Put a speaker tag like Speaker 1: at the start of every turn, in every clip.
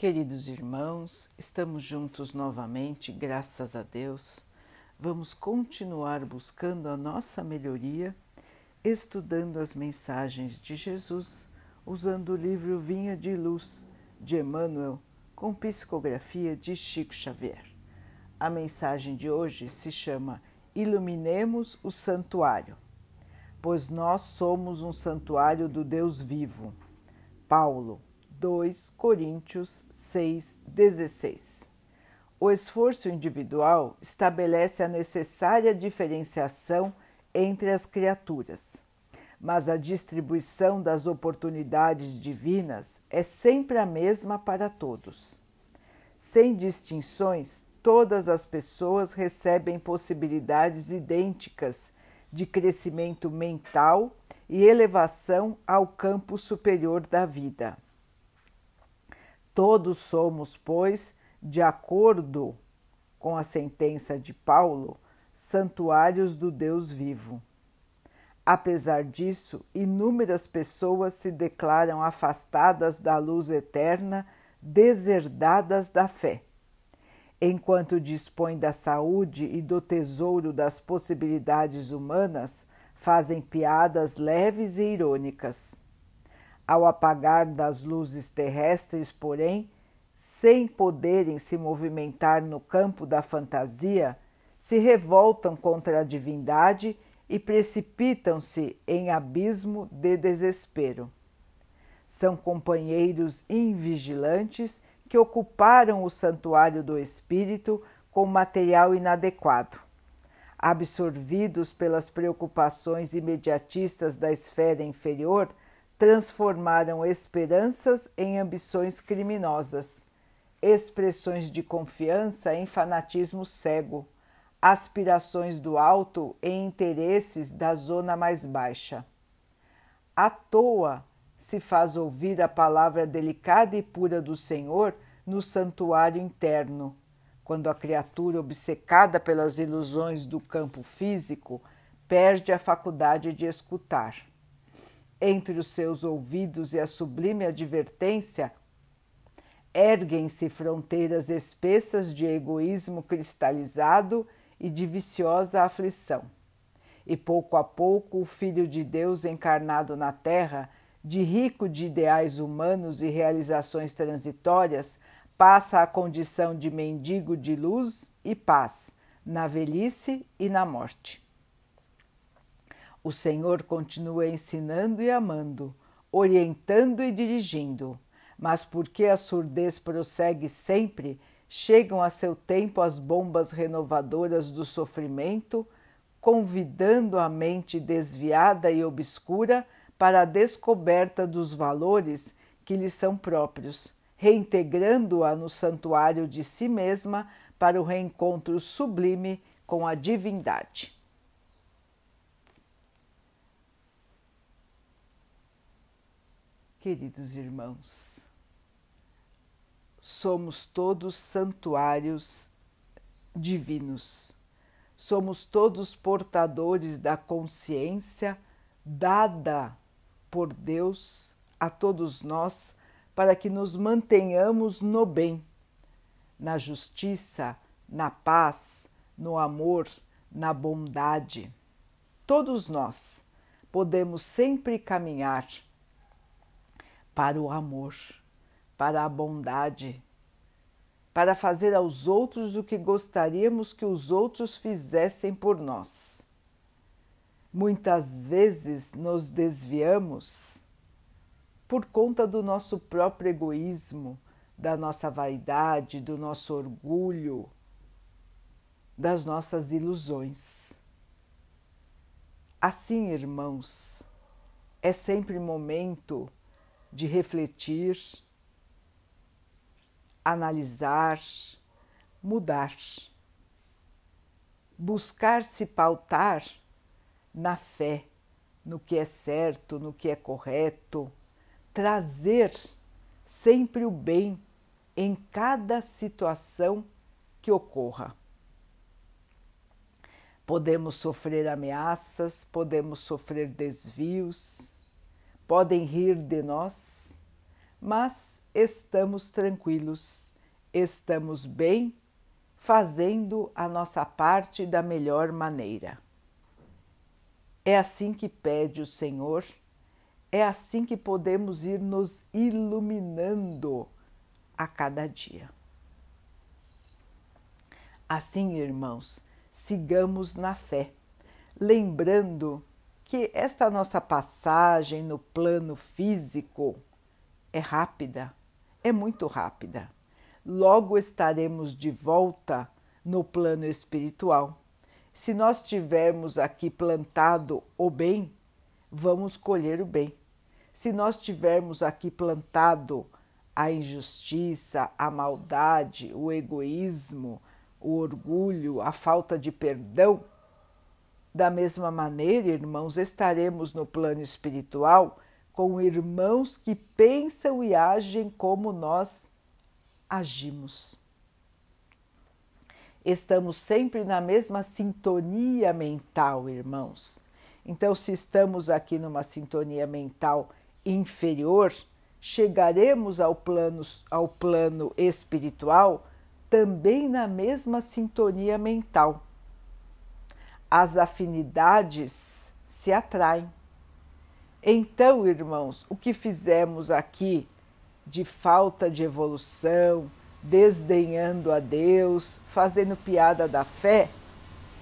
Speaker 1: Queridos irmãos, estamos juntos novamente, graças a Deus. Vamos continuar buscando a nossa melhoria, estudando as mensagens de Jesus, usando o livro Vinha de Luz de Emmanuel, com psicografia de Chico Xavier. A mensagem de hoje se chama Iluminemos o Santuário, pois nós somos um santuário do Deus vivo. Paulo 2 Coríntios 6,16. O esforço individual estabelece a necessária diferenciação entre as criaturas, mas a distribuição das oportunidades divinas é sempre a mesma para todos. Sem distinções, todas as pessoas recebem possibilidades idênticas de crescimento mental e elevação ao campo superior da vida. Todos somos, pois, de acordo com a sentença de Paulo, santuários do Deus vivo. Apesar disso, inúmeras pessoas se declaram afastadas da luz eterna, deserdadas da fé. Enquanto dispõem da saúde e do tesouro das possibilidades humanas, fazem piadas leves e irônicas. Ao apagar das luzes terrestres, porém, sem poderem se movimentar no campo da fantasia, se revoltam contra a divindade e precipitam-se em abismo de desespero. São companheiros invigilantes que ocuparam o santuário do espírito com material inadequado. Absorvidos pelas preocupações imediatistas da esfera inferior, transformaram esperanças em ambições criminosas, expressões de confiança em fanatismo cego, aspirações do alto em interesses da zona mais baixa. À toa se faz ouvir a palavra delicada e pura do Senhor no santuário interno, quando a criatura obcecada pelas ilusões do campo físico perde a faculdade de escutar entre os seus ouvidos e a sublime advertência, erguem-se fronteiras espessas de egoísmo cristalizado e de viciosa aflição. E pouco a pouco o Filho de Deus encarnado na Terra, de rico de ideais humanos e realizações transitórias, passa à condição de mendigo de luz e paz, na velhice e na morte. O Senhor continua ensinando e amando, orientando e dirigindo, mas porque a surdez prossegue sempre, chegam a seu tempo as bombas renovadoras do sofrimento, convidando a mente desviada e obscura para a descoberta dos valores que lhe são próprios, reintegrando-a no santuário de si mesma para o reencontro sublime com a divindade. Queridos irmãos, somos todos santuários divinos, somos todos portadores da consciência dada por Deus a todos nós para que nos mantenhamos no bem, na justiça, na paz, no amor, na bondade. Todos nós podemos sempre caminhar para o amor, para a bondade, para fazer aos outros o que gostaríamos que os outros fizessem por nós. Muitas vezes nos desviamos por conta do nosso próprio egoísmo, da nossa vaidade, do nosso orgulho, das nossas ilusões. Assim, irmãos, é sempre momento de refletir, analisar, mudar, buscar se pautar na fé, no que é certo, no que é correto, trazer sempre o bem em cada situação que ocorra. Podemos sofrer ameaças, podemos sofrer desvios, podem rir de nós, mas estamos tranquilos, estamos bem, fazendo a nossa parte da melhor maneira. É assim que pede o Senhor, é assim que podemos ir nos iluminando a cada dia. Assim, irmãos, sigamos na fé, lembrando que esta nossa passagem no plano físico é rápida, é muito rápida. Logo estaremos de volta no plano espiritual. Se nós tivermos aqui plantado o bem, vamos colher o bem. Se nós tivermos aqui plantado a injustiça, a maldade, o egoísmo, o orgulho, a falta de perdão, da mesma maneira, irmãos, estaremos no plano espiritual com irmãos que pensam e agem como nós agimos. Estamos sempre na mesma sintonia mental, irmãos. Então, se estamos aqui numa sintonia mental inferior, chegaremos ao plano, ao plano espiritual também na mesma sintonia mental. As afinidades se atraem. Então, irmãos, o que fizemos aqui de falta de evolução, desdenhando a Deus, fazendo piada da fé,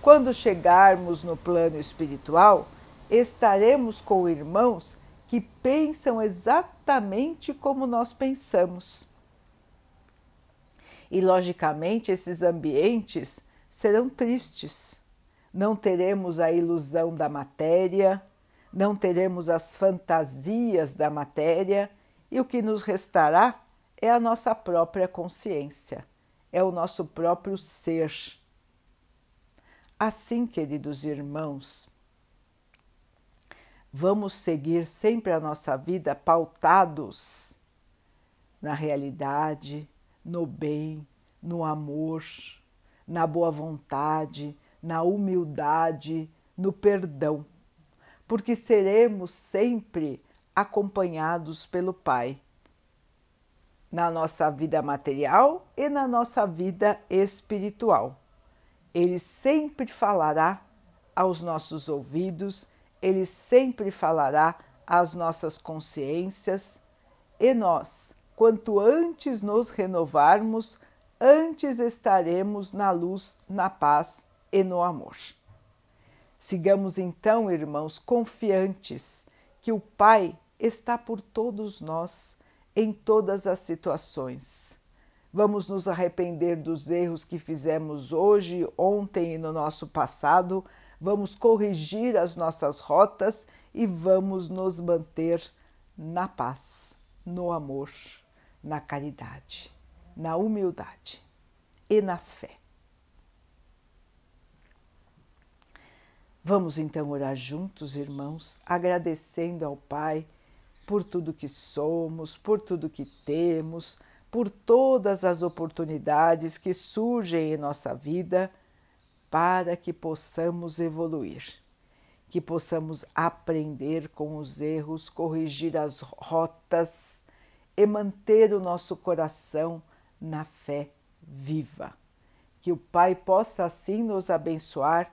Speaker 1: quando chegarmos no plano espiritual, estaremos com irmãos que pensam exatamente como nós pensamos. E, logicamente, esses ambientes serão tristes. Não teremos a ilusão da matéria, não teremos as fantasias da matéria e o que nos restará é a nossa própria consciência, é o nosso próprio ser. Assim, queridos irmãos, vamos seguir sempre a nossa vida pautados na realidade, no bem, no amor, na boa vontade, na humildade, no perdão porque seremos sempre acompanhados pelo Pai na nossa vida material e na nossa vida espiritual. Ele sempre falará aos nossos ouvidos, ele sempre falará às nossas consciências e nós, quanto antes nos renovarmos, antes estaremos na luz, na paz e no amor. Sigamos então, irmãos, confiantes que o Pai está por todos nós em todas as situações. Vamos nos arrepender dos erros que fizemos hoje, ontem e no nosso passado, vamos corrigir as nossas rotas e vamos nos manter na paz, no amor, na caridade, na humildade e na fé. Vamos então orar juntos, irmãos, agradecendo ao Pai por tudo que somos, por tudo que temos, por todas as oportunidades que surgem em nossa vida para que possamos evoluir, que possamos aprender com os erros, corrigir as rotas e manter o nosso coração na fé viva. Que o Pai possa assim nos abençoar